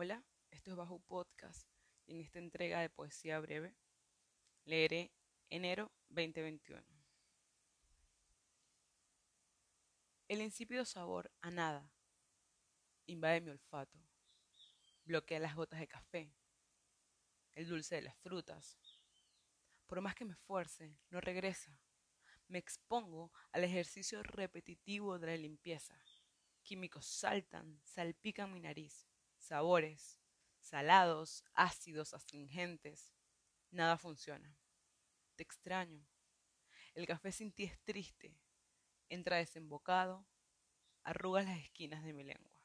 Hola, esto es Bajo Podcast y en esta entrega de poesía breve leeré enero 2021. El insípido sabor a nada invade mi olfato, bloquea las gotas de café, el dulce de las frutas. Por más que me esfuerce, no regresa. Me expongo al ejercicio repetitivo de la limpieza. Químicos saltan, salpican mi nariz sabores, salados, ácidos, astringentes. Nada funciona. Te extraño. El café sin ti es triste. Entra desembocado, arrugas las esquinas de mi lengua.